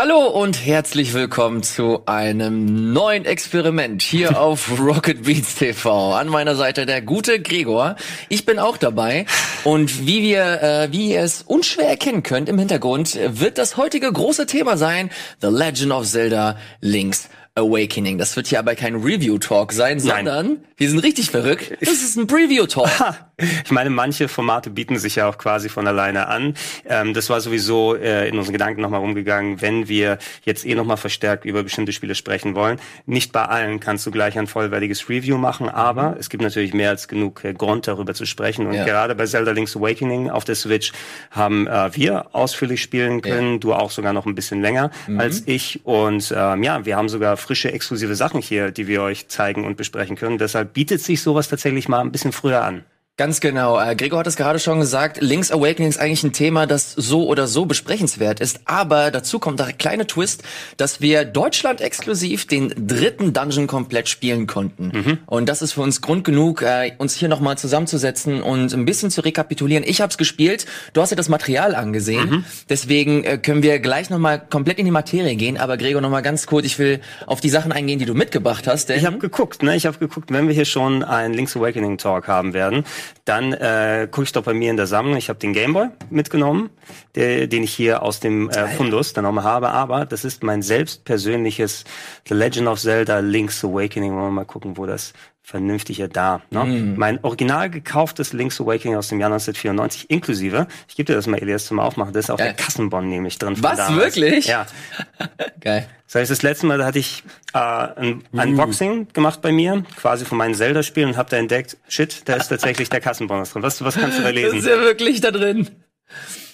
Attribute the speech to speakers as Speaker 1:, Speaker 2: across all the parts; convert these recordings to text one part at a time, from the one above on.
Speaker 1: Hallo und herzlich willkommen zu einem neuen Experiment hier auf Rocket Beats TV. An meiner Seite der gute Gregor. Ich bin auch dabei und wie wir, äh, wie ihr es unschwer erkennen könnt im Hintergrund, wird das heutige große Thema sein: The Legend of Zelda: Link's Awakening. Das wird hier aber kein Review-Talk sein, sondern Nein. wir sind richtig verrückt. Das ist ein Preview-Talk.
Speaker 2: ich meine, manche Formate bieten sich ja auch quasi von alleine an. Ähm, das war sowieso äh, in unseren Gedanken nochmal rumgegangen, wenn wir jetzt eh nochmal verstärkt über bestimmte Spiele sprechen wollen. Nicht bei allen kannst du gleich ein vollwertiges Review machen, aber es gibt natürlich mehr als genug äh, Grund, darüber zu sprechen. Und ja. gerade bei Zelda Link's Awakening auf der Switch haben äh, wir ausführlich spielen können, ja. du auch sogar noch ein bisschen länger mhm. als ich. Und ähm, ja, wir haben sogar frische, exklusive Sachen hier, die wir euch zeigen und besprechen können. Deshalb bietet sich sowas tatsächlich mal ein bisschen früher an.
Speaker 1: Ganz genau. Äh, Gregor hat es gerade schon gesagt, Link's Awakening ist eigentlich ein Thema, das so oder so besprechenswert ist. Aber dazu kommt der kleine Twist, dass wir Deutschland exklusiv den dritten Dungeon komplett spielen konnten. Mhm. Und das ist für uns Grund genug, äh, uns hier nochmal zusammenzusetzen und ein bisschen zu rekapitulieren. Ich habe es gespielt, du hast dir das Material angesehen. Mhm. Deswegen äh, können wir gleich nochmal komplett in die Materie gehen. Aber Gregor, nochmal ganz kurz, ich will auf die Sachen eingehen, die du mitgebracht hast.
Speaker 2: ich habe geguckt, ne? Ich habe geguckt, wenn wir hier schon einen Link's Awakening Talk haben werden, dann äh, gucke ich doch bei mir in der Sammlung. Ich habe den Gameboy mitgenommen, der, den ich hier aus dem äh, Fundus dann nochmal habe. Aber das ist mein selbstpersönliches The Legend of Zelda Link's Awakening. Wollen wir mal gucken, wo das vernünftiger da. Ne? Mm. Mein original gekauftes Link's Awakening aus dem Jahr 1994 inklusive, ich gebe dir das mal, Elias, zum Aufmachen, das ist auch ja. der Kassenbon nämlich drin.
Speaker 1: Was, damals. wirklich?
Speaker 2: Ja. Geil. Das heißt, das letzte Mal, da hatte ich äh, ein uh. Unboxing gemacht bei mir, quasi von meinen Zelda-Spielen und habe da entdeckt, shit, da ist tatsächlich der Kassenbon drin. Was, was kannst du da lesen?
Speaker 1: Das ist ja wirklich da drin.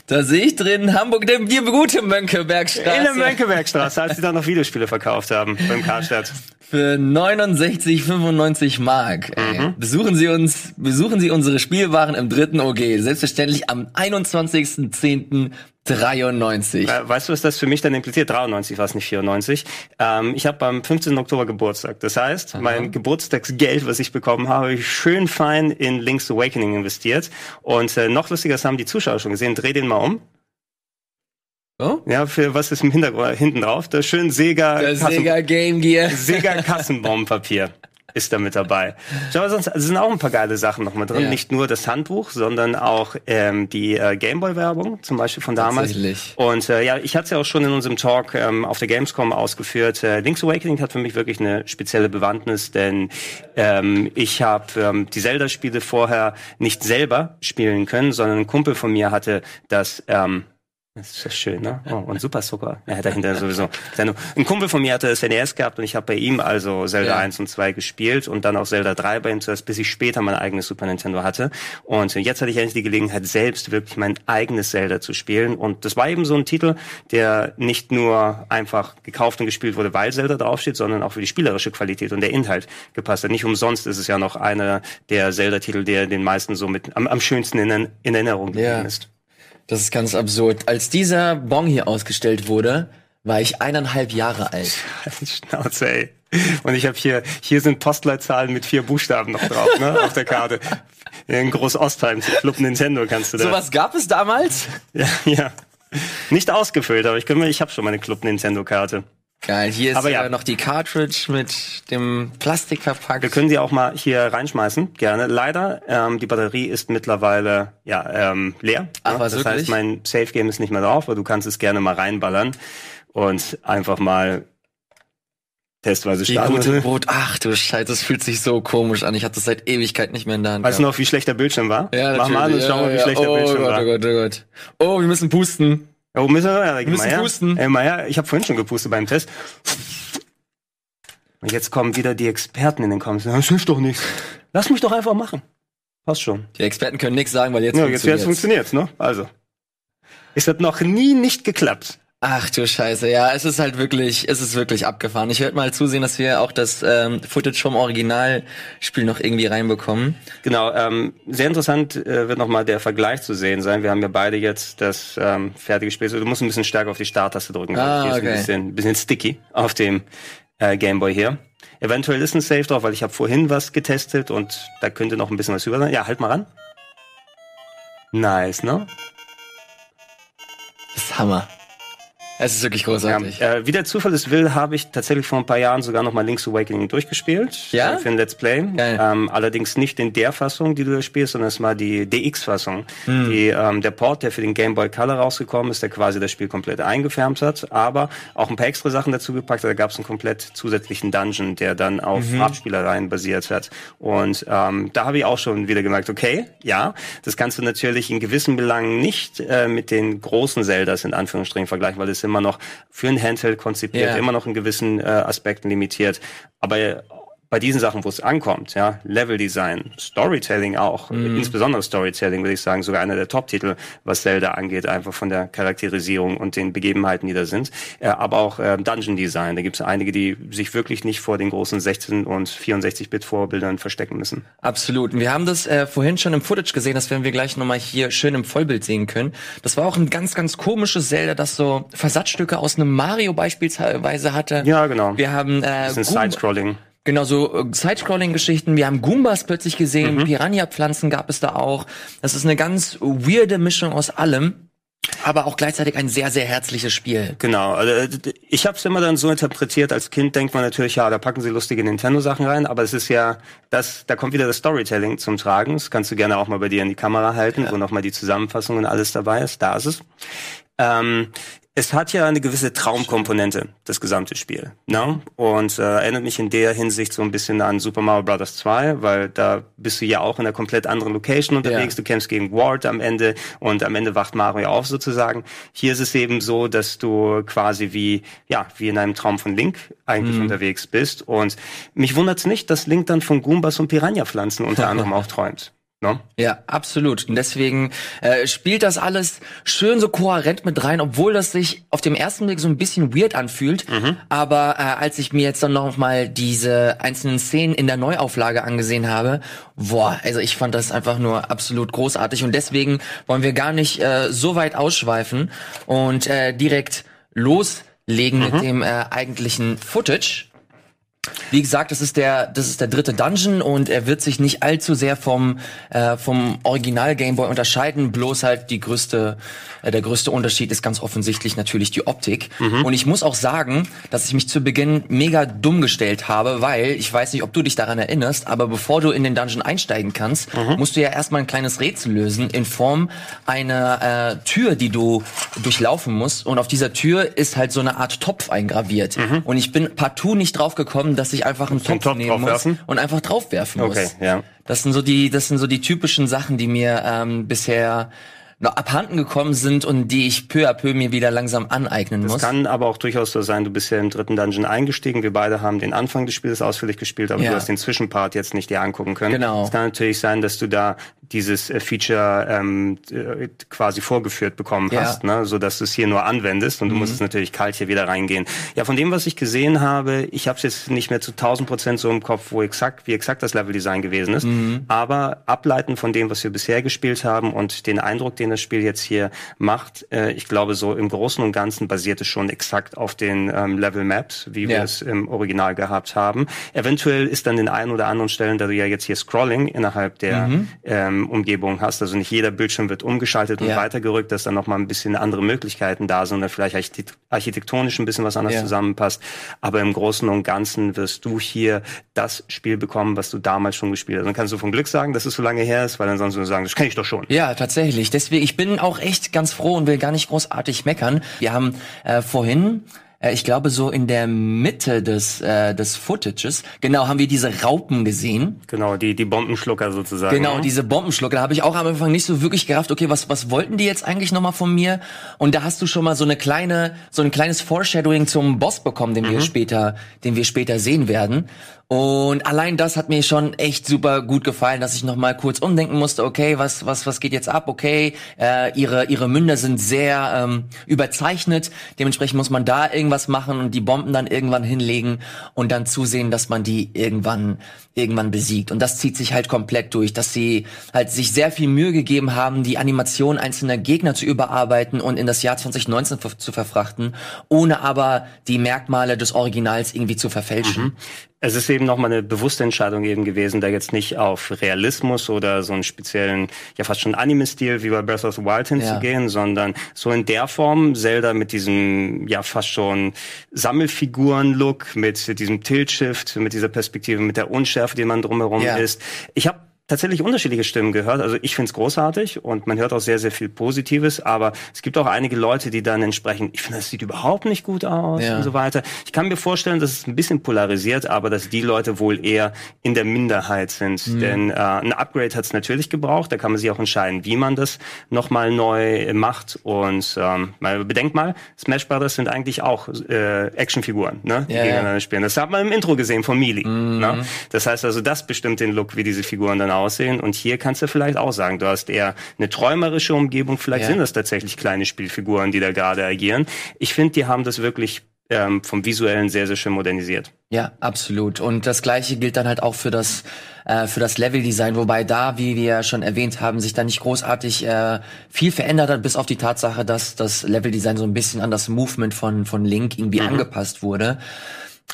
Speaker 1: Da sehe ich drin Hamburg, der wir gute Mönckebergstraße.
Speaker 2: In der Mönckebergstraße, als sie da noch Videospiele verkauft haben beim Karstadt.
Speaker 1: Für 69,95 Mark. Mhm. Besuchen Sie uns, besuchen Sie unsere Spielwaren im dritten OG. Selbstverständlich am 21.10. 93.
Speaker 2: Weißt du, was das für mich dann impliziert? 93 war es nicht 94. Ähm, ich habe am 15. Oktober Geburtstag. Das heißt, Aha. mein Geburtstagsgeld, was ich bekommen habe, ich schön fein in Link's Awakening investiert. Und äh, noch lustiger, das haben die Zuschauer schon gesehen. Dreh den mal um. Oh? Ja, für was ist im Hintergrund hinten drauf? Das schön Sega,
Speaker 1: Der Sega Game Gear.
Speaker 2: Sega Kassenbonpapier ist da mit dabei. Schau, sonst also sind auch ein paar geile Sachen noch mit drin. Ja. Nicht nur das Handbuch, sondern auch ähm, die äh, Gameboy-Werbung, zum Beispiel von damals.
Speaker 1: Tatsächlich.
Speaker 2: Und äh, ja, ich hatte es ja auch schon in unserem Talk ähm, auf der Gamescom ausgeführt. Äh, Link's Awakening hat für mich wirklich eine spezielle Bewandtnis, denn ähm, ich habe ähm, die Zelda-Spiele vorher nicht selber spielen können, sondern ein Kumpel von mir hatte das ähm, das ist ja schön, ne? Oh, und Super Zucker. Er hat dahinter sowieso. Ein Kumpel von mir hatte das NES gehabt und ich habe bei ihm also Zelda ja. 1 und 2 gespielt und dann auch Zelda 3 bei ihm zuerst, bis ich später mein eigenes Super Nintendo hatte. Und jetzt hatte ich endlich die Gelegenheit, selbst wirklich mein eigenes Zelda zu spielen. Und das war eben so ein Titel, der nicht nur einfach gekauft und gespielt wurde, weil Zelda draufsteht, sondern auch für die spielerische Qualität und der Inhalt gepasst hat. Nicht umsonst ist es ja noch einer der Zelda-Titel, der den meisten so mit am, am schönsten in, in Erinnerung geblieben ja. ist.
Speaker 1: Das ist ganz absurd. Als dieser Bon hier ausgestellt wurde, war ich eineinhalb Jahre alt.
Speaker 2: Schnauze, ey. Und ich habe hier, hier sind Postleitzahlen mit vier Buchstaben noch drauf, ne, auf der Karte. In Groß-Ostheim, Club Nintendo kannst du da.
Speaker 1: Sowas gab es damals?
Speaker 2: Ja, ja. Nicht ausgefüllt, aber ich, kann mir, ich habe schon meine Club Nintendo Karte.
Speaker 1: Geil, hier ist Aber ja. noch die Cartridge mit dem Plastik verpackt.
Speaker 2: Wir können die auch mal hier reinschmeißen, gerne. Leider, ähm, die Batterie ist mittlerweile ja ähm, leer.
Speaker 1: Ach, was
Speaker 2: das
Speaker 1: wirklich?
Speaker 2: heißt, mein Safe Game ist nicht mehr drauf, aber du kannst es gerne mal reinballern und einfach mal testweise starten.
Speaker 1: Die gute Brot. Ach du Scheiße, das fühlt sich so komisch an. Ich hatte das seit Ewigkeit nicht mehr in der Hand.
Speaker 2: Weißt du noch, wie schlecht der Bildschirm war?
Speaker 1: Ja,
Speaker 2: Mach mal an und schau mal, wie
Speaker 1: ja,
Speaker 2: schlecht der
Speaker 1: oh
Speaker 2: Bildschirm
Speaker 1: Gott,
Speaker 2: war.
Speaker 1: Oh Gott, oh Gott. Oh, wir müssen pusten.
Speaker 2: Oh, müssen wir, ja,
Speaker 1: wir müssen
Speaker 2: her.
Speaker 1: pusten.
Speaker 2: Ey, mal her. Ich habe vorhin schon gepustet beim Test. Und jetzt kommen wieder die Experten in den Comments. Das hilft doch nichts. Lass mich doch einfach machen. Passt schon.
Speaker 1: Die Experten können nichts sagen, weil jetzt
Speaker 2: ja, jetzt, jetzt funktioniert's, ne? Also. Es hat noch nie nicht geklappt.
Speaker 1: Ach du Scheiße, ja, es ist halt wirklich, es ist wirklich abgefahren. Ich werde mal zusehen, dass wir auch das ähm, Footage vom Originalspiel noch irgendwie reinbekommen.
Speaker 2: Genau, ähm, sehr interessant äh, wird nochmal der Vergleich zu sehen sein. Wir haben ja beide jetzt das ähm, fertige Spiel. Du musst ein bisschen stärker auf die Starttaste drücken.
Speaker 1: Ah,
Speaker 2: okay. Ein bisschen, bisschen sticky auf dem äh, Gameboy hier. Eventuell ist ein Safe drauf, weil ich habe vorhin was getestet und da könnte noch ein bisschen was über sein. Ja, halt mal ran. Nice, ne?
Speaker 1: Das ist Hammer. Es ist wirklich großartig.
Speaker 2: Ja, äh, wie der Zufall es will, habe ich tatsächlich vor ein paar Jahren sogar noch mal Link's Awakening durchgespielt.
Speaker 1: Ja?
Speaker 2: Äh, für ein Let's Play. Ähm, allerdings nicht in der Fassung, die du da spielst, sondern es war die DX-Fassung. Hm. Die, ähm, der Port, der für den Game Boy Color rausgekommen ist, der quasi das Spiel komplett eingefärbt hat, aber auch ein paar extra Sachen dazu gepackt hat. Da gab es einen komplett zusätzlichen Dungeon, der dann auf mhm. Farbspielereien basiert hat. Und ähm, da habe ich auch schon wieder gemerkt, okay, ja, das kannst du natürlich in gewissen Belangen nicht äh, mit den großen Zeldas in Anführungsstrichen vergleichen, weil es immer noch für ein Handheld konzipiert, yeah. immer noch in gewissen äh, Aspekten limitiert. Aber bei diesen Sachen, wo es ankommt, ja, Leveldesign, Storytelling auch, mhm. insbesondere Storytelling, würde ich sagen, sogar einer der Top-Titel, was Zelda angeht, einfach von der Charakterisierung und den Begebenheiten, die da sind. Äh, aber auch äh, Dungeon Design, da gibt es einige, die sich wirklich nicht vor den großen 16 und 64-Bit Vorbildern verstecken müssen.
Speaker 1: Absolut. Und wir haben das äh, vorhin schon im Footage gesehen, das werden wir gleich nochmal hier schön im Vollbild sehen können. Das war auch ein ganz, ganz komisches Zelda, das so Versatzstücke aus einem Mario beispielsweise hatte.
Speaker 2: Ja, genau.
Speaker 1: Wir haben äh,
Speaker 2: das ist Side-Scrolling.
Speaker 1: Genau, so äh, Side-Scrolling-Geschichten. Wir haben Goombas plötzlich gesehen, mhm. Piranha-Pflanzen gab es da auch. Das ist eine ganz weirde Mischung aus allem. Aber auch gleichzeitig ein sehr, sehr herzliches Spiel.
Speaker 2: Genau. Also äh, ich habe es immer dann so interpretiert, als Kind denkt man natürlich, ja, da packen sie lustige Nintendo-Sachen rein, aber es ist ja, das, da kommt wieder das Storytelling zum Tragen. Das kannst du gerne auch mal bei dir in die Kamera halten, ja. wo nochmal die Zusammenfassung und alles dabei ist. Da ist es. Ähm, es hat ja eine gewisse Traumkomponente, das gesamte Spiel. Ne? Und äh, erinnert mich in der Hinsicht so ein bisschen an Super Mario Bros. 2, weil da bist du ja auch in einer komplett anderen Location unterwegs. Ja. Du kämpfst gegen Ward am Ende und am Ende wacht Mario auf sozusagen. Hier ist es eben so, dass du quasi wie, ja, wie in einem Traum von Link eigentlich mhm. unterwegs bist. Und mich wundert's nicht, dass Link dann von Goombas und Piranha-Pflanzen unter anderem auch träumt.
Speaker 1: No? Ja, absolut. Und deswegen äh, spielt das alles schön so kohärent mit rein, obwohl das sich auf dem ersten Blick so ein bisschen weird anfühlt. Mhm. Aber äh, als ich mir jetzt dann noch mal diese einzelnen Szenen in der Neuauflage angesehen habe, boah, also ich fand das einfach nur absolut großartig. Und deswegen wollen wir gar nicht äh, so weit ausschweifen und äh, direkt loslegen mhm. mit dem äh, eigentlichen Footage. Wie gesagt, das ist der, das ist der dritte Dungeon und er wird sich nicht allzu sehr vom äh, vom Original Gameboy unterscheiden. Bloß halt die größte, äh, der größte Unterschied ist ganz offensichtlich natürlich die Optik. Mhm. Und ich muss auch sagen, dass ich mich zu Beginn mega dumm gestellt habe, weil ich weiß nicht, ob du dich daran erinnerst, aber bevor du in den Dungeon einsteigen kannst, mhm. musst du ja erstmal ein kleines Rätsel lösen in Form einer äh, Tür, die du durchlaufen musst. Und auf dieser Tür ist halt so eine Art Topf eingraviert. Mhm. Und ich bin partout nicht drauf gekommen dass ich einfach einen Topf, Topf nehmen muss und einfach draufwerfen
Speaker 2: okay, muss. Ja.
Speaker 1: Das sind so die, das sind so die typischen Sachen, die mir ähm, bisher noch abhanden gekommen sind und die ich peu à peu mir wieder langsam aneignen
Speaker 2: das
Speaker 1: muss.
Speaker 2: Es kann aber auch durchaus so sein, du bist ja im dritten Dungeon eingestiegen, wir beide haben den Anfang des Spiels ausführlich gespielt, aber ja. du hast den Zwischenpart jetzt nicht dir angucken können.
Speaker 1: Genau.
Speaker 2: Es kann natürlich sein, dass du da dieses äh, Feature ähm, äh, quasi vorgeführt bekommen ja. hast, ne? so dass du es hier nur anwendest und du mhm. musst natürlich kalt hier wieder reingehen. Ja, von dem, was ich gesehen habe, ich habe es jetzt nicht mehr zu 1000 Prozent so im Kopf, wo exakt, wie exakt das Leveldesign gewesen ist, mhm. aber ableiten von dem, was wir bisher gespielt haben und den Eindruck, den das Spiel jetzt hier macht, äh, ich glaube, so im Großen und Ganzen basiert es schon exakt auf den ähm, Level Maps, wie ja. wir es im Original gehabt haben. Eventuell ist dann den einen oder anderen Stellen, da du ja jetzt hier Scrolling innerhalb der mhm. ähm, Umgebung hast. Also nicht jeder Bildschirm wird umgeschaltet und ja. weitergerückt, dass dann noch mal ein bisschen andere Möglichkeiten da sind oder vielleicht architektonisch ein bisschen was anders ja. zusammenpasst. Aber im Großen und Ganzen wirst du hier das Spiel bekommen, was du damals schon gespielt hast. Dann kannst du von Glück sagen, dass es so lange her ist, weil ansonsten du sagen, das kenne ich doch schon.
Speaker 1: Ja, tatsächlich. Deswegen, ich bin auch echt ganz froh und will gar nicht großartig meckern. Wir haben äh, vorhin äh, ich glaube so in der Mitte des äh, des Footages, genau, haben wir diese Raupen gesehen.
Speaker 2: Genau, die die Bombenschlucker sozusagen.
Speaker 1: Genau, ne? diese Bombenschlucker. Da habe ich auch am Anfang nicht so wirklich gerafft, okay, was was wollten die jetzt eigentlich nochmal von mir? Und da hast du schon mal so eine kleine so ein kleines Foreshadowing zum Boss bekommen, den mhm. wir später den wir später sehen werden. Und allein das hat mir schon echt super gut gefallen, dass ich noch mal kurz umdenken musste. Okay, was was was geht jetzt ab? Okay, äh, ihre ihre Münder sind sehr ähm, überzeichnet. Dementsprechend muss man da irgendwas machen und die Bomben dann irgendwann hinlegen und dann zusehen, dass man die irgendwann irgendwann besiegt. Und das zieht sich halt komplett durch, dass sie halt sich sehr viel Mühe gegeben haben, die Animation einzelner Gegner zu überarbeiten und in das Jahr 2019 zu verfrachten, ohne aber die Merkmale des Originals irgendwie zu verfälschen. Mhm.
Speaker 2: Es ist eben nochmal eine bewusste Entscheidung eben gewesen, da jetzt nicht auf Realismus oder so einen speziellen, ja fast schon Anime-Stil wie bei Breath of the Wild hinzugehen, ja. sondern so in der Form Zelda mit diesem, ja fast schon Sammelfiguren-Look, mit diesem Tilt-Shift, mit dieser Perspektive, mit der Unschärfe, die man drumherum ja. ist. Ich habe tatsächlich unterschiedliche Stimmen gehört. Also ich finde es großartig und man hört auch sehr, sehr viel Positives, aber es gibt auch einige Leute, die dann entsprechend, ich finde, das sieht überhaupt nicht gut aus ja. und so weiter. Ich kann mir vorstellen, dass es ein bisschen polarisiert, aber dass die Leute wohl eher in der Minderheit sind. Mhm. Denn äh, ein Upgrade hat es natürlich gebraucht, da kann man sich auch entscheiden, wie man das nochmal neu macht. Und ähm, mal bedenkt mal, Smash Brothers sind eigentlich auch äh, Actionfiguren, ne, die ja, gegeneinander spielen. Das hat man im Intro gesehen von Melee. Mhm. Ne? Das heißt also, das bestimmt den Look, wie diese Figuren dann aussehen. Und hier kannst du vielleicht auch sagen, du hast eher eine träumerische Umgebung. Vielleicht ja. sind das tatsächlich kleine Spielfiguren, die da gerade agieren. Ich finde, die haben das wirklich ähm, vom visuellen sehr, sehr schön modernisiert.
Speaker 1: Ja, absolut. Und das Gleiche gilt dann halt auch für das äh, für das Leveldesign, wobei da, wie wir schon erwähnt haben, sich da nicht großartig äh, viel verändert hat, bis auf die Tatsache, dass das Leveldesign so ein bisschen an das Movement von von Link irgendwie mhm. angepasst wurde.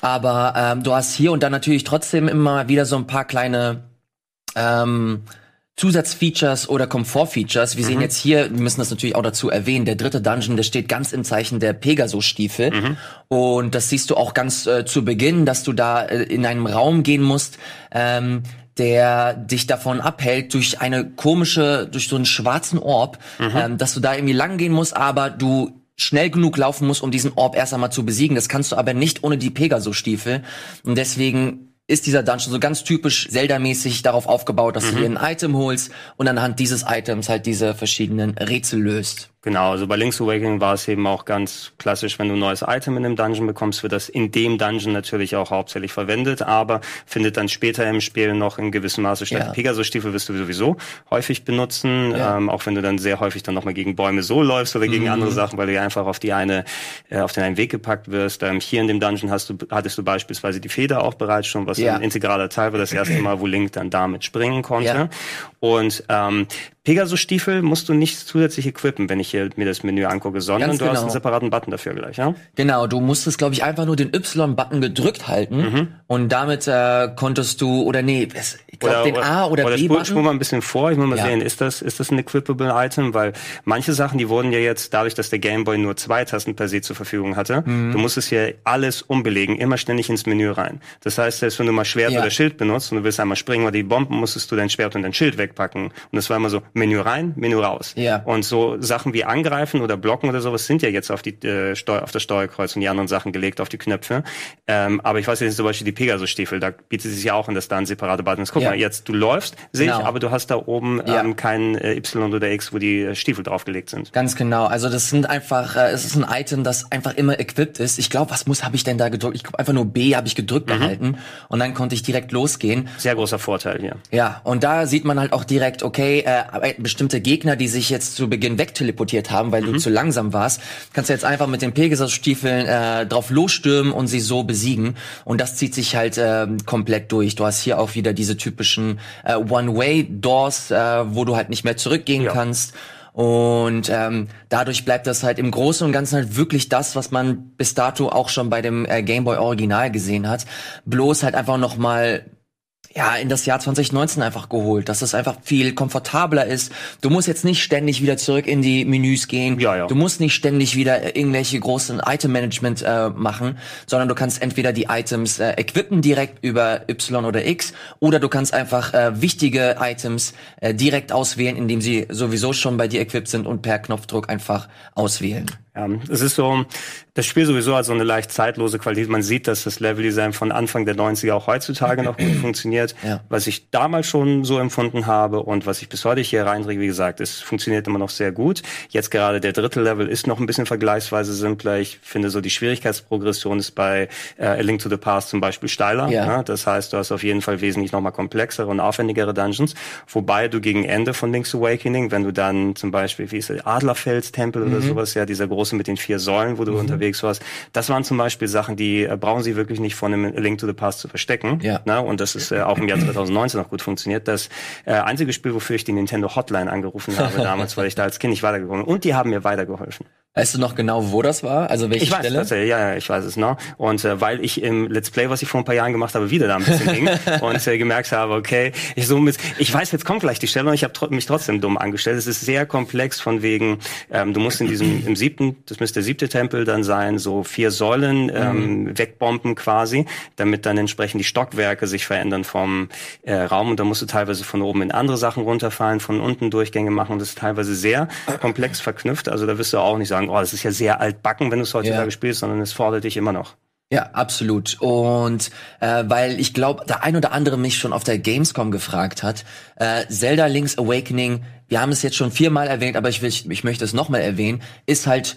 Speaker 1: Aber ähm, du hast hier und da natürlich trotzdem immer wieder so ein paar kleine ähm, Zusatzfeatures oder Komfortfeatures. Wir mhm. sehen jetzt hier, wir müssen das natürlich auch dazu erwähnen, der dritte Dungeon, der steht ganz im Zeichen der Pegasus-Stiefel. Mhm. Und das siehst du auch ganz äh, zu Beginn, dass du da äh, in einem Raum gehen musst, ähm, der dich davon abhält, durch eine komische, durch so einen schwarzen Orb, mhm. ähm, dass du da irgendwie lang gehen musst, aber du schnell genug laufen musst, um diesen Orb erst einmal zu besiegen. Das kannst du aber nicht ohne die Pegasus-Stiefel. Und deswegen ist dieser Dungeon so ganz typisch Zelda-mäßig darauf aufgebaut, dass mhm. du dir ein Item holst und anhand dieses Items halt diese verschiedenen Rätsel löst.
Speaker 2: Genau, also bei Link's Awakening war es eben auch ganz klassisch, wenn du ein neues Item in dem Dungeon bekommst, wird das in dem Dungeon natürlich auch hauptsächlich verwendet, aber findet dann später im Spiel noch in gewissem Maße statt. Ja. Pegasus-Stiefel wirst du sowieso häufig benutzen, ja. ähm, auch wenn du dann sehr häufig dann nochmal gegen Bäume so läufst oder gegen mhm. andere Sachen, weil du einfach auf die eine, äh, auf den einen Weg gepackt wirst. Ähm, hier in dem Dungeon hast du, hattest du beispielsweise die Feder auch bereits schon, was ja. ein integraler Teil war, das erste Mal, wo Link dann damit springen konnte. Und ähm, Pegasus-Stiefel musst du nicht zusätzlich equippen, wenn ich hier mir das Menü angucke, sondern Ganz du genau. hast einen separaten Button dafür gleich, ja?
Speaker 1: Genau, du musstest, glaube ich, einfach nur den Y-Button gedrückt halten mhm. und damit äh, konntest du, oder nee, ich glaube den A oder, oder B-Button.
Speaker 2: Spul mal ein bisschen vor, ich muss mal ja. sehen, ist das, ist das ein equipable Item? Weil manche Sachen, die wurden ja jetzt, dadurch, dass der Gameboy nur zwei Tasten per se zur Verfügung hatte, mhm. du musstest hier alles umbelegen, immer ständig ins Menü rein. Das heißt, selbst wenn du mal Schwert ja. oder Schild benutzt und du willst einmal springen oder die Bomben, musstest du dein Schwert und dein Schild wegpacken. Und das war immer so, Menü rein, Menü raus. Ja. Und so Sachen wie angreifen oder blocken oder sowas sind ja jetzt auf die äh, Steu auf das Steuerkreuz und die anderen Sachen gelegt auf die Knöpfe. Ähm, aber ich weiß jetzt zum Beispiel die Pegasus-Stiefel, da bietet es sich ja auch an, dass da ein separater Button ist. Guck ja. mal, jetzt du läufst, sehe genau. ich, aber du hast da oben ja. ähm, kein äh, Y oder X, wo die äh, Stiefel draufgelegt sind.
Speaker 1: Ganz genau. Also das sind einfach, äh, es ist ein Item, das einfach immer equipped ist. Ich glaube, was muss habe ich denn da gedrückt? Ich glaube einfach nur B habe ich gedrückt mhm. behalten und dann konnte ich direkt losgehen.
Speaker 2: Sehr großer Vorteil hier.
Speaker 1: Ja, und da sieht man halt auch direkt, okay, äh, bestimmte Gegner, die sich jetzt zu Beginn wegteleportiert haben, weil mhm. du zu langsam warst, kannst du jetzt einfach mit den Pegasus-Stiefeln äh, drauf losstürmen und sie so besiegen. Und das zieht sich halt äh, komplett durch. Du hast hier auch wieder diese typischen äh, One-Way-Doors, äh, wo du halt nicht mehr zurückgehen ja. kannst. Und ähm, dadurch bleibt das halt im Großen und Ganzen halt wirklich das, was man bis dato auch schon bei dem äh, Game Boy Original gesehen hat. Bloß halt einfach noch mal ja, in das Jahr 2019 einfach geholt, dass es einfach viel komfortabler ist. Du musst jetzt nicht ständig wieder zurück in die Menüs gehen. Ja, ja. Du musst nicht ständig wieder irgendwelche großen Item-Management äh, machen, sondern du kannst entweder die Items äh, equippen direkt über Y oder X oder du kannst einfach äh, wichtige Items äh, direkt auswählen, indem sie sowieso schon bei dir equipped sind und per Knopfdruck einfach auswählen.
Speaker 2: Ja, es ist so, das Spiel sowieso hat so eine leicht zeitlose Qualität. Man sieht, dass das Leveldesign von Anfang der 90er auch heutzutage noch gut funktioniert. Ja. Was ich damals schon so empfunden habe und was ich bis heute hier reindrücke, wie gesagt, es funktioniert immer noch sehr gut. Jetzt gerade der dritte Level ist noch ein bisschen vergleichsweise simpler. Ich finde so die Schwierigkeitsprogression ist bei äh, A Link to the Past zum Beispiel steiler. Ja. ja. Das heißt, du hast auf jeden Fall wesentlich nochmal komplexere und aufwendigere Dungeons. Wobei du gegen Ende von Link's Awakening, wenn du dann zum Beispiel, wie ist der Adlerfels-Tempel mhm. oder sowas, ja, dieser große mit den vier Säulen, wo du mhm. unterwegs warst. Das waren zum Beispiel Sachen, die äh, brauchen sie wirklich nicht von einem Link to the Past zu verstecken. Ja. Na, und das ist äh, auch im Jahr 2019 noch gut funktioniert. Das äh, einzige Spiel, wofür ich die Nintendo Hotline angerufen habe damals, weil ich da als Kind nicht weitergekommen bin. Und die haben mir weitergeholfen.
Speaker 1: Weißt du noch genau, wo das war? Also welche
Speaker 2: ich weiß,
Speaker 1: Stelle?
Speaker 2: Das, ja, ja, ich weiß es noch. Und äh, weil ich im Let's Play, was ich vor ein paar Jahren gemacht habe, wieder da ein bisschen hing und äh, gemerkt habe, okay, ich so mit, ich weiß, jetzt kommt gleich die Stelle und ich habe tr mich trotzdem dumm angestellt. Es ist sehr komplex von wegen, ähm, du musst in diesem im siebten, das müsste der siebte Tempel dann sein, so vier Säulen ähm, mhm. wegbomben quasi, damit dann entsprechend die Stockwerke sich verändern vom äh, Raum und da musst du teilweise von oben in andere Sachen runterfallen, von unten Durchgänge machen und das ist teilweise sehr komplex verknüpft. Also da wirst du auch nicht sagen, oh, das ist ja sehr altbacken, wenn du es heutzutage ja. spielst, sondern es fordert dich immer noch.
Speaker 1: Ja, absolut. Und äh, weil ich glaube, der ein oder andere mich schon auf der Gamescom gefragt hat, äh, Zelda Link's Awakening, wir haben es jetzt schon viermal erwähnt, aber ich, will, ich möchte es nochmal erwähnen, ist halt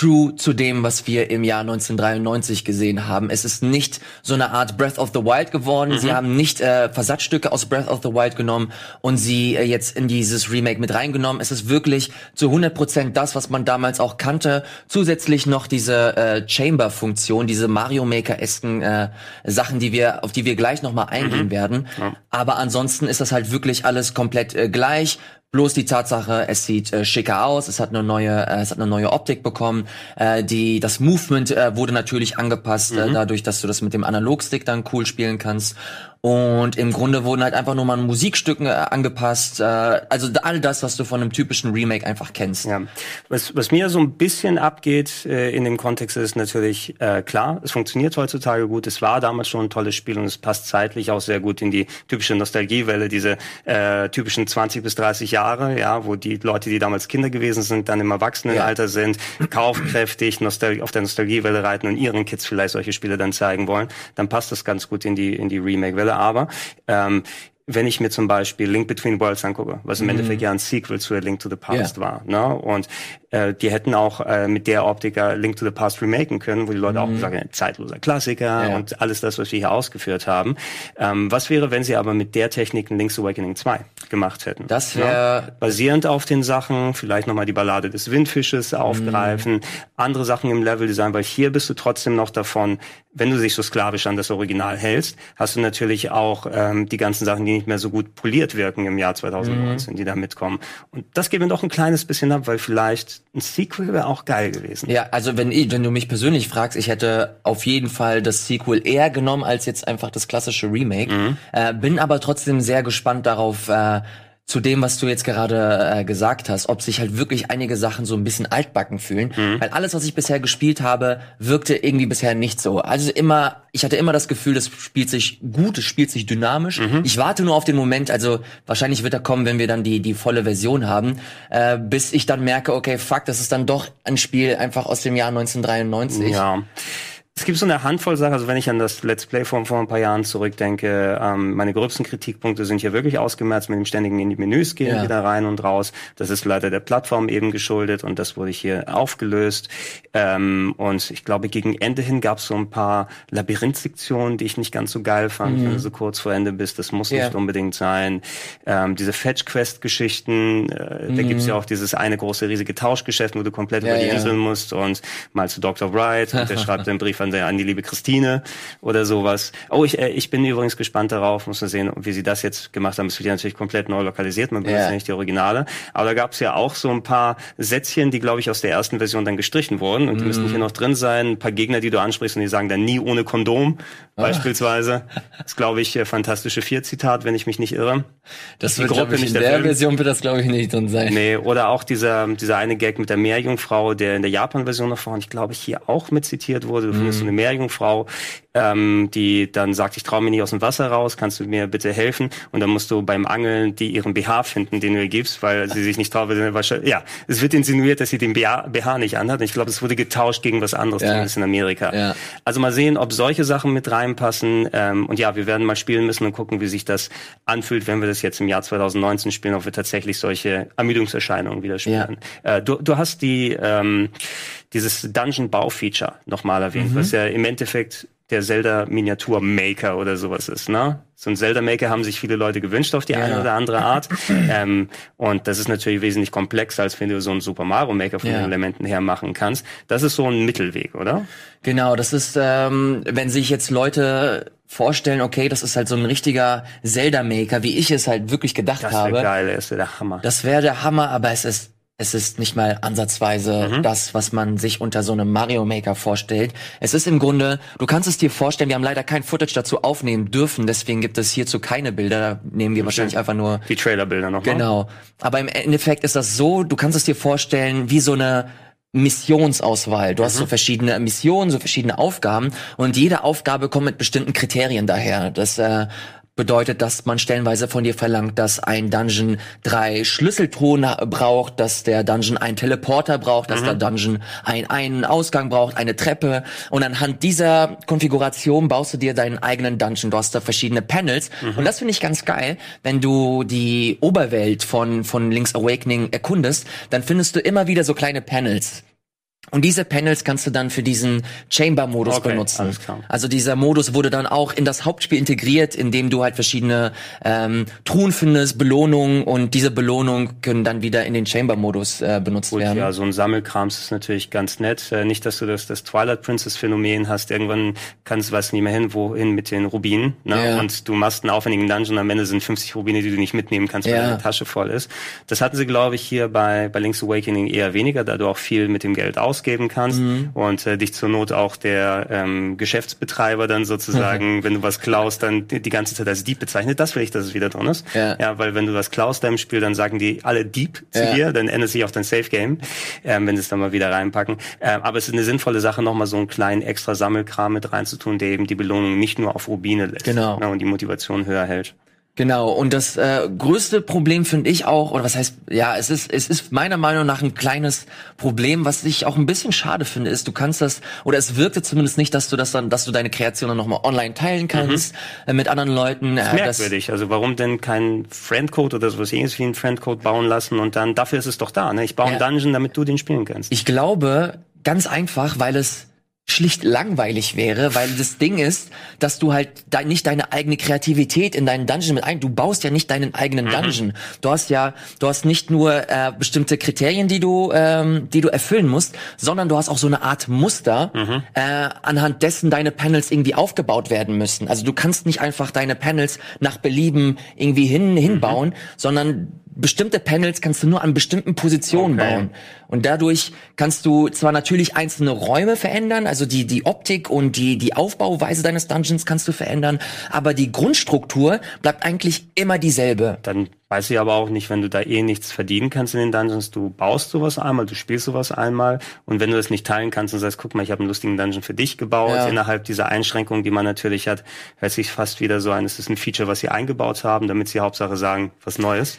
Speaker 1: true zu dem, was wir im Jahr 1993 gesehen haben. Es ist nicht so eine Art Breath of the Wild geworden. Mhm. Sie haben nicht äh, Versatzstücke aus Breath of the Wild genommen und sie äh, jetzt in dieses Remake mit reingenommen. Es ist wirklich zu 100 Prozent das, was man damals auch kannte. Zusätzlich noch diese äh, Chamber-Funktion, diese Mario Maker-esken äh, Sachen, die wir, auf die wir gleich nochmal eingehen mhm. werden. Ja. Aber ansonsten ist das halt wirklich alles komplett äh, gleich. Bloß die Tatsache, es sieht äh, schicker aus, es hat eine neue, äh, es hat eine neue Optik bekommen. Äh, die, das Movement äh, wurde natürlich angepasst, äh, mhm. äh, dadurch, dass du das mit dem Analogstick dann cool spielen kannst. Und im Grunde wurden halt einfach nur mal Musikstücken äh, angepasst. Äh, also all das, was du von einem typischen Remake einfach kennst.
Speaker 2: Ja. Was, was mir so ein bisschen abgeht äh, in dem Kontext ist natürlich äh, klar, es funktioniert heutzutage gut. Es war damals schon ein tolles Spiel und es passt zeitlich auch sehr gut in die typische Nostalgiewelle, diese äh, typischen 20 bis 30 Jahre, ja, wo die Leute, die damals Kinder gewesen sind, dann im Erwachsenenalter ja. sind, kaufkräftig Nostal auf der Nostalgiewelle reiten und ihren Kids vielleicht solche Spiele dann zeigen wollen. Dann passt das ganz gut in die in die Remake-Welle Stelle, aber ähm, wenn ich mir zum Beispiel Link Between Worlds angucke, was im mhm. Endeffekt ja ein Sequel zu A Link to the Past yeah. war, ne? Und äh, die hätten auch äh, mit der Optik Link to the Past remaken können, wo die Leute mhm. auch sagen, zeitloser Klassiker ja. und alles das, was wir hier ausgeführt haben. Ähm, was wäre, wenn sie aber mit der Technik Link's Awakening 2 gemacht hätten?
Speaker 1: Das wäre ja?
Speaker 2: basierend auf den Sachen, vielleicht nochmal die Ballade des Windfisches aufgreifen, mhm. andere Sachen im Leveldesign, weil hier bist du trotzdem noch davon, wenn du dich so sklavisch an das Original hältst, hast du natürlich auch ähm, die ganzen Sachen, die nicht mehr so gut poliert wirken im Jahr 2019, mhm. die da mitkommen. Und das geben wir doch ein kleines bisschen ab, weil vielleicht ein Sequel wäre auch geil gewesen.
Speaker 1: Ja, also wenn, wenn du mich persönlich fragst, ich hätte auf jeden Fall das Sequel eher genommen als jetzt einfach das klassische Remake. Mhm. Äh, bin aber trotzdem sehr gespannt darauf, äh, zu dem, was du jetzt gerade äh, gesagt hast, ob sich halt wirklich einige Sachen so ein bisschen altbacken fühlen, mhm. weil alles, was ich bisher gespielt habe, wirkte irgendwie bisher nicht so. Also immer, ich hatte immer das Gefühl, das spielt sich gut, es spielt sich dynamisch. Mhm. Ich warte nur auf den Moment, also wahrscheinlich wird er kommen, wenn wir dann die die volle Version haben, äh, bis ich dann merke, okay, fuck, das ist dann doch ein Spiel einfach aus dem Jahr 1993.
Speaker 2: Ja. Es gibt so eine Handvoll Sachen, also wenn ich an das Let's Play von vor ein paar Jahren zurückdenke, ähm, meine gröbsten Kritikpunkte sind hier wirklich ausgemerzt mit dem ständigen in die Menüs gehen, ja. wieder rein und raus. Das ist leider der Plattform eben geschuldet und das wurde hier aufgelöst. Ähm, und ich glaube, gegen Ende hin gab es so ein paar Labyrinth-Sektionen, die ich nicht ganz so geil fand, mhm. wenn du so kurz vor Ende bist. Das muss ja. nicht unbedingt sein. Ähm, diese Fetch-Quest-Geschichten, äh, mhm. da gibt's ja auch dieses eine große, riesige Tauschgeschäft, wo du komplett ja, über die Inseln musst und mal zu Dr. Wright und der schreibt den Brief an an, der, die liebe Christine oder sowas. Oh, ich, äh, ich bin übrigens gespannt darauf, muss man sehen, wie sie das jetzt gemacht haben. Es wird ja natürlich komplett neu lokalisiert, man benutzt ja nicht die Originale. Aber da gab es ja auch so ein paar Sätzchen, die, glaube ich, aus der ersten Version dann gestrichen wurden. Und die müssen hier noch drin sein. Ein paar Gegner, die du ansprichst und die sagen dann nie ohne Kondom, ah. beispielsweise. Das glaube ich, fantastische Vier-Zitat, wenn ich mich nicht irre.
Speaker 1: Das wird, Gruppe ich, in der Film. Version wird das, glaube ich, nicht drin sein.
Speaker 2: Nee, oder auch dieser, dieser eine Gag mit der Meerjungfrau, der in der Japan-Version noch vorhin, ich glaube, hier auch mit zitiert wurde. Du findest so eine Meerjungfrau, ähm, die dann sagt, ich traue mir nicht aus dem Wasser raus, kannst du mir bitte helfen? Und dann musst du beim Angeln die ihren BH finden, den du ihr gibst, weil sie sich nicht traut. Ja, es wird insinuiert, dass sie den BH nicht anhat. Und ich glaube, es wurde getauscht gegen was anderes, ja. zumindest in Amerika. Ja. Also mal sehen, ob solche Sachen mit reinpassen. Ähm, und ja, wir werden mal spielen müssen und gucken, wie sich das anfühlt, wenn wir das jetzt im Jahr 2019 spielen, ob wir tatsächlich solche Ermüdungserscheinungen wieder spielen. Ja. Äh, du, du hast die ähm, dieses Dungeon-Bau-Feature nochmal erwähnt, mhm. was ja im Endeffekt der Zelda Miniatur Maker oder sowas ist, ne? So ein Zelda Maker haben sich viele Leute gewünscht auf die ja. eine oder andere Art. ähm, und das ist natürlich wesentlich komplexer, als wenn du so ein Super Mario Maker von ja. den Elementen her machen kannst. Das ist so ein Mittelweg, oder?
Speaker 1: Genau, das ist, ähm, wenn sich jetzt Leute vorstellen, okay, das ist halt so ein richtiger Zelda Maker, wie ich es halt wirklich gedacht
Speaker 2: das
Speaker 1: habe.
Speaker 2: Das wäre geil, das wäre der Hammer.
Speaker 1: Das wäre der Hammer, aber es ist Es ist nicht mal ansatzweise
Speaker 2: Mhm.
Speaker 1: das, was man sich unter so einem Mario Maker vorstellt. Es ist im Grunde, du kannst es dir vorstellen, wir haben leider kein Footage dazu aufnehmen dürfen, deswegen gibt es hierzu keine Bilder. Da nehmen wir wahrscheinlich einfach nur
Speaker 2: Die Trailerbilder nochmal.
Speaker 1: Genau. Aber im Endeffekt ist das so, du kannst es dir vorstellen wie so eine Missionsauswahl. Du hast so verschiedene Missionen, so verschiedene Aufgaben und jede Aufgabe kommt mit bestimmten Kriterien daher. Das äh, bedeutet, dass man stellenweise von dir verlangt, dass ein Dungeon drei Schlüsseltruhen braucht, dass der Dungeon einen Teleporter braucht, dass der Dungeon ein, einen Ausgang braucht, eine Treppe. Und anhand dieser Konfiguration baust du dir deinen eigenen Dungeon. Du hast da verschiedene Panels. Und das finde ich ganz geil, wenn du die Oberwelt von, von Link's Awakening erkundest, dann findest du immer wieder so kleine Panels. Und diese Panels kannst du dann für diesen Chamber-Modus
Speaker 2: Okay,
Speaker 1: benutzen.
Speaker 2: alles klar.
Speaker 1: Also dieser Modus wurde dann auch in das Hauptspiel integriert, indem du halt verschiedene ähm, Truhen findest, Belohnungen und diese Belohnungen können dann wieder in den Chamber-Modus äh, benutzt
Speaker 2: Gut,
Speaker 1: werden.
Speaker 2: ja, so ein Sammelkrams ist natürlich ganz nett. Äh, nicht, dass du das, das Twilight Princess Phänomen hast. Irgendwann kannst du weißt nicht mehr hin, wohin mit den Rubinen. Ne?
Speaker 1: Ja.
Speaker 2: Und du machst einen aufwendigen Dungeon, am Ende sind 50 Rubine, die du nicht mitnehmen kannst, weil
Speaker 1: Ja.
Speaker 2: deine Tasche voll ist. Das hatten sie, glaube ich, hier bei, bei Link's Awakening eher weniger, da du auch viel mit dem Geld ausgeben kannst
Speaker 1: Mhm.
Speaker 2: und äh, dich zur Not auch der ähm, Geschäftsbetreiber dann sozusagen, wenn du was klaust, dann die, die ganze Zeit als Dieb bezeichnet. Das will ich, dass es wieder drin ist.
Speaker 1: Ja.
Speaker 2: ja, weil wenn du was klaust im Spiel, dann sagen die alle Dieb zu
Speaker 1: Ja.
Speaker 2: dir, dann ändert sich auch dein Safe Game, ähm, wenn sie es dann mal wieder reinpacken. Ähm, aber es ist eine sinnvolle Sache, nochmal so einen kleinen extra Sammelkram mit reinzutun, der eben die Belohnung nicht nur auf Rubine lässt
Speaker 1: Genau.
Speaker 2: ne, und die Motivation höher hält.
Speaker 1: Genau, und das äh, größte Problem finde ich auch, oder was heißt, ja, es ist, es ist meiner Meinung nach ein kleines Problem, was ich auch ein bisschen schade finde, ist, du kannst das, oder es wirkte zumindest nicht, dass du das dann, dass du deine Kreation dann nochmal online teilen kannst äh, mit anderen Leuten. Äh, das-
Speaker 2: Merkwürdig. Also warum denn kein Friendcode oder sowas ähnliches wie ein Friendcode bauen lassen und dann, dafür ist es doch da, ne? Ich baue einen Dungeon, damit du den spielen kannst.
Speaker 1: Ich glaube, ganz einfach, weil es schlicht langweilig wäre, weil das Ding ist, dass du halt de nicht deine eigene Kreativität in deinen Dungeon mit ein, du baust ja nicht deinen eigenen Dungeon. Du hast ja, du hast nicht nur äh, bestimmte Kriterien, die du, ähm, die du erfüllen musst, sondern du hast auch so eine Art Muster, äh, anhand dessen deine Panels irgendwie aufgebaut werden müssen. Also du kannst nicht einfach deine Panels nach Belieben irgendwie hin hinbauen, sondern bestimmte Panels kannst du nur an bestimmten Positionen
Speaker 2: Okay.
Speaker 1: bauen. Und dadurch kannst du zwar natürlich einzelne Räume verändern, also die, die Optik und die, die Aufbauweise deines Dungeons kannst du verändern, aber die Grundstruktur bleibt eigentlich immer dieselbe.
Speaker 2: Dann weiß ich aber auch nicht, wenn du da eh nichts verdienen kannst in den Dungeons, du baust sowas einmal, du spielst sowas einmal und wenn du das nicht teilen kannst und sagst, guck mal, ich habe einen lustigen Dungeon für dich gebaut,
Speaker 1: Ja.
Speaker 2: innerhalb dieser Einschränkungen, die man natürlich hat, hört sich fast wieder so an, es ist ein Feature, was sie eingebaut haben, damit sie Hauptsache sagen, was Neues.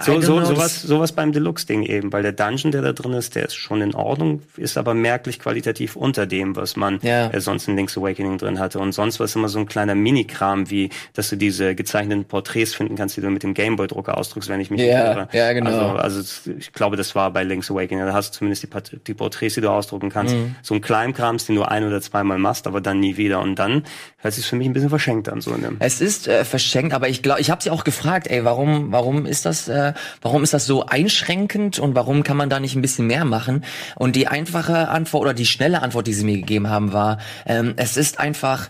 Speaker 2: So, so, sowas, sowas beim Deluxe-Ding eben, weil der Dungeon, der da drin ist, der ist schon in Ordnung, ist aber merklich qualitativ unter dem, was man
Speaker 1: Ja.
Speaker 2: äh, sonst in Link's Awakening drin hatte. Und sonst war es immer so ein kleiner Minikram, wie, dass du diese gezeichneten Porträts finden kannst, die du mit dem Gameboy-Drucker ausdruckst, wenn ich mich
Speaker 1: Ja,
Speaker 2: irre.
Speaker 1: ja, genau.
Speaker 2: Also, also ich glaube, das war bei Link's Awakening. Da hast du zumindest die, die Porträts, die du ausdrucken kannst.
Speaker 1: Mhm.
Speaker 2: So ein Kleinkrams, den du ein oder zweimal machst, aber dann nie wieder. Und dann hört sich für mich ein bisschen verschenkt an, so in dem.
Speaker 1: Es ist äh, verschenkt, aber ich glaube, ich habe sie auch gefragt, ey, warum, warum ist das, äh, warum ist das so einschränkend und warum kann man da nicht ein bisschen mehr machen? Und die einfache Antwort oder die schnelle Antwort, die sie mir gegeben haben, war, ähm, es ist einfach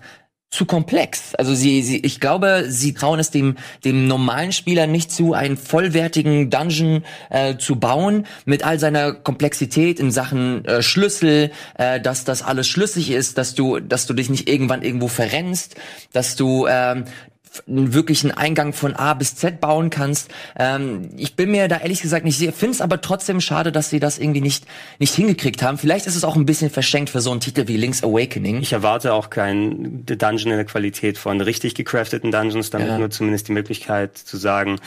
Speaker 1: zu komplex. Also sie, sie, ich glaube, sie trauen es dem dem normalen Spieler nicht zu, einen vollwertigen Dungeon äh, zu bauen mit all seiner Komplexität in Sachen äh, Schlüssel, äh, dass das alles schlüssig ist, dass du, dass du dich nicht irgendwann irgendwo verrennst, dass du ähm, einen wirklichen Eingang von A bis Z bauen kannst. Ähm, ich bin mir da ehrlich gesagt nicht sicher, finde es aber trotzdem schade, dass sie das irgendwie nicht nicht hingekriegt haben. Vielleicht ist es auch ein bisschen verschenkt für so einen Titel wie Link's Awakening.
Speaker 2: Ich erwarte auch kein Dungeon in der Qualität von richtig gecrafteten Dungeons, damit
Speaker 1: Ja.
Speaker 2: nur zumindest die Möglichkeit zu sagen,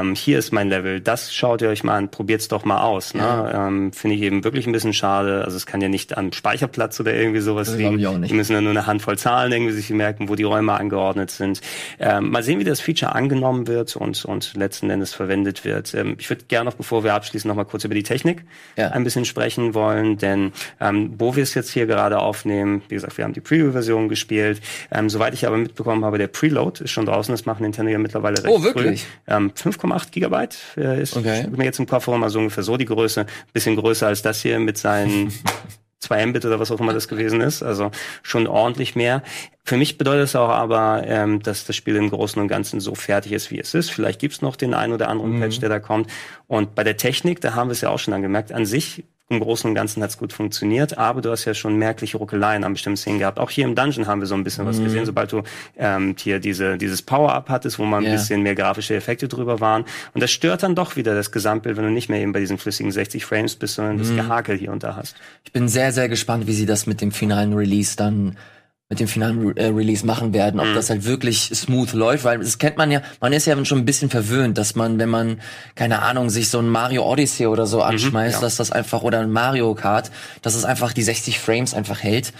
Speaker 2: ähm, hier ist mein Level, das schaut ihr euch mal an, probiert's doch mal aus. Ne?
Speaker 1: Ja.
Speaker 2: Ähm, Finde ich eben wirklich ein bisschen schade. Also es kann ja nicht am Speicherplatz oder irgendwie sowas
Speaker 1: Das
Speaker 2: liegen.
Speaker 1: ich auch nicht.
Speaker 2: Die müssen ja nur eine Handvoll Zahlen irgendwie sich merken, wo die Räume angeordnet sind. Ähm, mal sehen, wie das Feature angenommen wird und, und letzten Endes verwendet wird. Ähm, ich würde gerne noch, bevor wir abschließen, noch mal kurz über die Technik
Speaker 1: Ja.
Speaker 2: ein bisschen sprechen wollen, denn ähm, wo wir es jetzt hier gerade aufnehmen, wie gesagt, wir haben die Preview-Version gespielt. Ähm, soweit ich aber mitbekommen habe, der Preload ist schon draußen. Das machen Nintendo ja mittlerweile recht
Speaker 1: Oh, wirklich?
Speaker 2: früh. Ähm, 5,8 Gigabyte äh, ist
Speaker 1: Okay.
Speaker 2: mir jetzt im Kofferraum, also ungefähr so die Größe. Bisschen größer als das hier mit seinen 2 Mbit oder was auch immer das gewesen ist, also schon ordentlich mehr. Für mich bedeutet es auch aber, ähm, dass das Spiel im Großen und Ganzen so fertig ist, wie es ist. Vielleicht gibt's noch den einen oder anderen mhm. Patch, der da kommt. Und bei der Technik, da haben wir es ja auch schon angemerkt, an sich im Großen und Ganzen hat's gut funktioniert, aber du hast ja schon merkliche Ruckeleien an bestimmten Szenen gehabt. Auch hier im Dungeon haben wir so ein bisschen mhm. was gesehen, sobald du ähm, hier diese, dieses Power-Up hattest, wo mal ein yeah. bisschen mehr grafische Effekte drüber waren. Und das stört dann doch wieder das Gesamtbild, wenn du nicht mehr eben bei diesen flüssigen 60 Frames bist, sondern mhm. das Gehakel hier und da hast.
Speaker 1: Ich bin sehr, sehr gespannt, wie sie das mit dem finalen Release dann mit dem finalen Re äh, Release machen werden, ob mhm. das halt wirklich smooth läuft, weil das kennt man ja, man ist ja schon ein bisschen verwöhnt, dass man, wenn man, keine Ahnung, sich so ein Mario Odyssey oder so mhm, anschmeißt, mhm, ja. dass das einfach, oder ein Mario Kart, dass es einfach die 60 Frames einfach hält.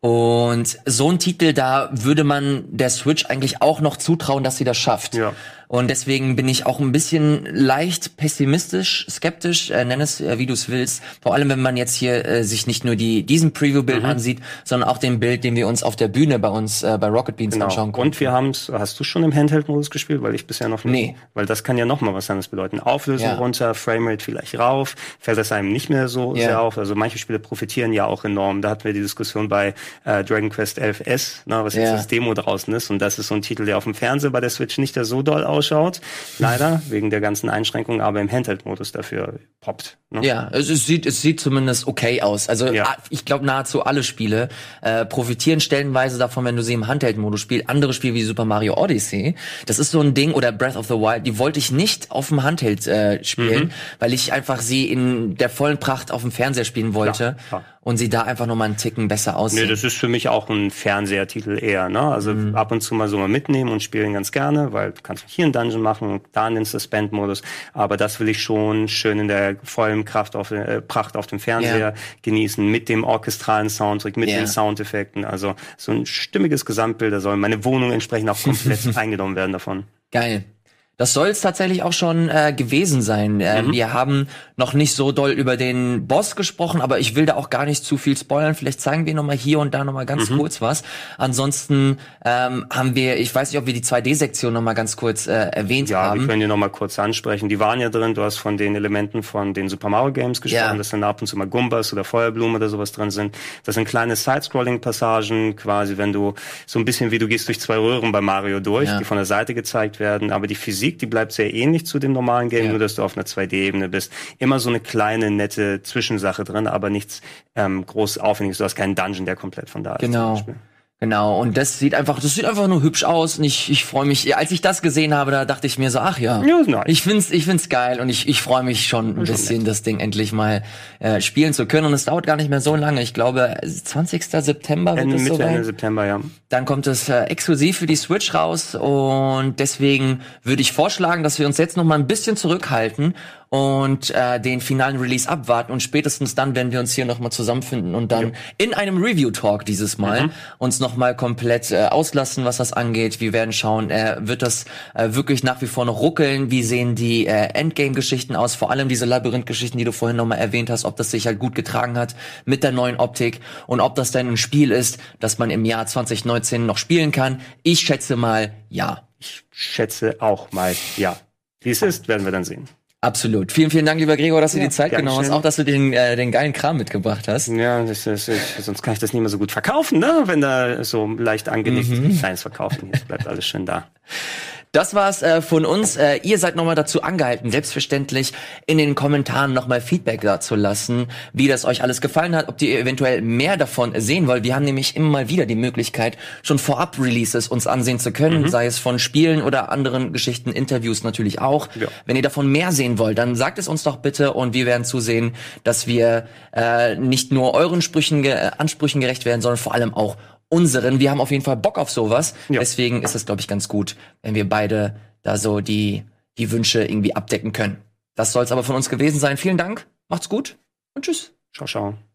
Speaker 1: Und so ein Titel, da würde man der Switch eigentlich auch noch zutrauen, dass sie das schafft. Ja. Und deswegen bin ich auch ein bisschen leicht pessimistisch, skeptisch, äh, nenn es äh, wie du es willst. Vor allem, wenn man jetzt hier äh, sich nicht nur die diesen Preview-Bild mhm. ansieht, sondern auch den Bild, den wir uns auf der Bühne bei uns äh, bei Rocket Beans genau. anschauen
Speaker 2: konnten. Und wir haben's, hast du schon im Handheld-Modus gespielt? Weil ich bisher noch nicht. Nee. Weil das kann ja noch mal was anderes bedeuten. Auflösung ja. runter, Framerate vielleicht rauf, fällt das einem nicht mehr so ja. sehr auf. Also manche Spiele profitieren ja auch enorm. Da hatten wir die Diskussion bei äh, Dragon Quest 11S, ne, was jetzt ja. das Demo draußen ist. Und das ist so ein Titel, der auf dem Fernseher bei der Switch nicht so doll aussieht ausschaut, leider, wegen der ganzen Einschränkungen, aber im Handheld-Modus dafür poppt.
Speaker 1: Ne? Ja, es, es, sieht, es sieht zumindest okay aus. Also ja. ich glaube, nahezu alle Spiele äh, profitieren stellenweise davon, wenn du sie im Handheld-Modus spielst. Andere Spiele wie Super Mario Odyssey, das ist so ein Ding, oder Breath of the Wild, die wollte ich nicht auf dem Handheld äh, spielen, mhm. weil ich einfach sie in der vollen Pracht auf dem Fernseher spielen wollte. Klar und sie da einfach noch mal einen Ticken besser aussehen.
Speaker 2: Nee, das ist für mich auch ein Fernsehertitel eher, ne? Also mhm. ab und zu mal so mal mitnehmen und spielen ganz gerne, weil du kannst hier einen Dungeon machen und da einen Suspend-Modus, aber das will ich schon schön in der vollen Kraft auf, äh, Pracht auf dem Fernseher yeah. genießen, mit dem orchestralen Soundtrack, mit yeah. den Soundeffekten, also so ein stimmiges Gesamtbild, da soll meine Wohnung entsprechend auch komplett eingenommen werden davon.
Speaker 1: Geil. Das soll es tatsächlich auch schon äh, gewesen sein. Äh, mhm. Wir haben noch nicht so doll über den Boss gesprochen, aber ich will da auch gar nicht zu viel spoilern. Vielleicht zeigen wir noch mal hier und da noch mal ganz mhm. kurz was. Ansonsten ähm, haben wir, ich weiß nicht, ob wir die 2D-Sektion noch mal ganz kurz äh, erwähnt
Speaker 2: ja,
Speaker 1: haben.
Speaker 2: Ja, wir können die noch mal kurz ansprechen. Die waren ja drin. Du hast von den Elementen von den Super Mario Games gesprochen, ja. dass dann ab und zu mal Gumbas oder Feuerblumen oder sowas drin sind. Das sind kleine Side-Scrolling-Passagen, quasi, wenn du so ein bisschen wie du gehst durch zwei Röhren bei Mario durch, ja. die von der Seite gezeigt werden, aber die Physik Physik, die bleibt sehr ähnlich zu dem normalen Game, ja. nur dass du auf einer 2D-Ebene bist. Immer so eine kleine, nette Zwischensache drin, aber nichts ähm, groß Aufwendiges. Du hast keinen Dungeon, der komplett von da ist.
Speaker 1: Genau. Genau, und das sieht einfach, das sieht einfach nur hübsch aus und ich, ich freue mich, als ich das gesehen habe, da dachte ich mir so, ach ja, ja nice. ich find's, ich find's geil und ich, ich freue mich schon ein bisschen, das Ding endlich mal äh, spielen zu können und es dauert gar nicht mehr so lange, ich glaube 20. September wird
Speaker 2: Ende,
Speaker 1: es
Speaker 2: Mitte, Ende September, ja.
Speaker 1: Dann kommt es äh, exklusiv für die Switch raus und deswegen würde ich vorschlagen, dass wir uns jetzt noch mal ein bisschen zurückhalten und äh, den finalen Release abwarten und spätestens dann werden wir uns hier nochmal zusammenfinden und dann ja. in einem Review-Talk dieses Mal mhm. uns nochmal komplett äh, auslassen, was das angeht. Wir werden schauen, äh, wird das äh, wirklich nach wie vor noch ruckeln? Wie sehen die äh, Endgame-Geschichten aus? Vor allem diese Labyrinth-Geschichten, die du vorhin nochmal erwähnt hast, ob das sich halt gut getragen hat mit der neuen Optik und ob das denn ein Spiel ist, das man im Jahr 2019 noch spielen kann. Ich schätze mal, ja.
Speaker 2: Ich schätze auch mal, ja. Wie es ist, werden wir dann sehen.
Speaker 1: Absolut. Vielen, vielen Dank, lieber Gregor, dass du ja, die Zeit genommen hast. Auch, dass du den, äh, den geilen Kram mitgebracht hast.
Speaker 2: Ja, das ist, ich, sonst kann ich das nicht mehr so gut verkaufen, ne? wenn da so leicht angelegt mhm. kleines verkaufen. Jetzt bleibt alles schön da.
Speaker 1: Das war's äh, von uns. Äh, ihr seid nochmal dazu angehalten, selbstverständlich in den Kommentaren nochmal Feedback dazu lassen, wie das euch alles gefallen hat, ob ihr eventuell mehr davon sehen wollt. Wir haben nämlich immer mal wieder die Möglichkeit, schon vorab Releases uns ansehen zu können, mhm. sei es von Spielen oder anderen Geschichten, Interviews natürlich auch. Ja. Wenn ihr davon mehr sehen wollt, dann sagt es uns doch bitte und wir werden zusehen, dass wir äh, nicht nur euren Sprüchen, äh, Ansprüchen gerecht werden, sondern vor allem auch unseren. Wir haben auf jeden Fall Bock auf sowas. Ja. Deswegen ist es, glaube ich, ganz gut, wenn wir beide da so die, die Wünsche irgendwie abdecken können. Das soll es aber von uns gewesen sein. Vielen Dank, macht's gut und tschüss.
Speaker 2: Ciao, ciao.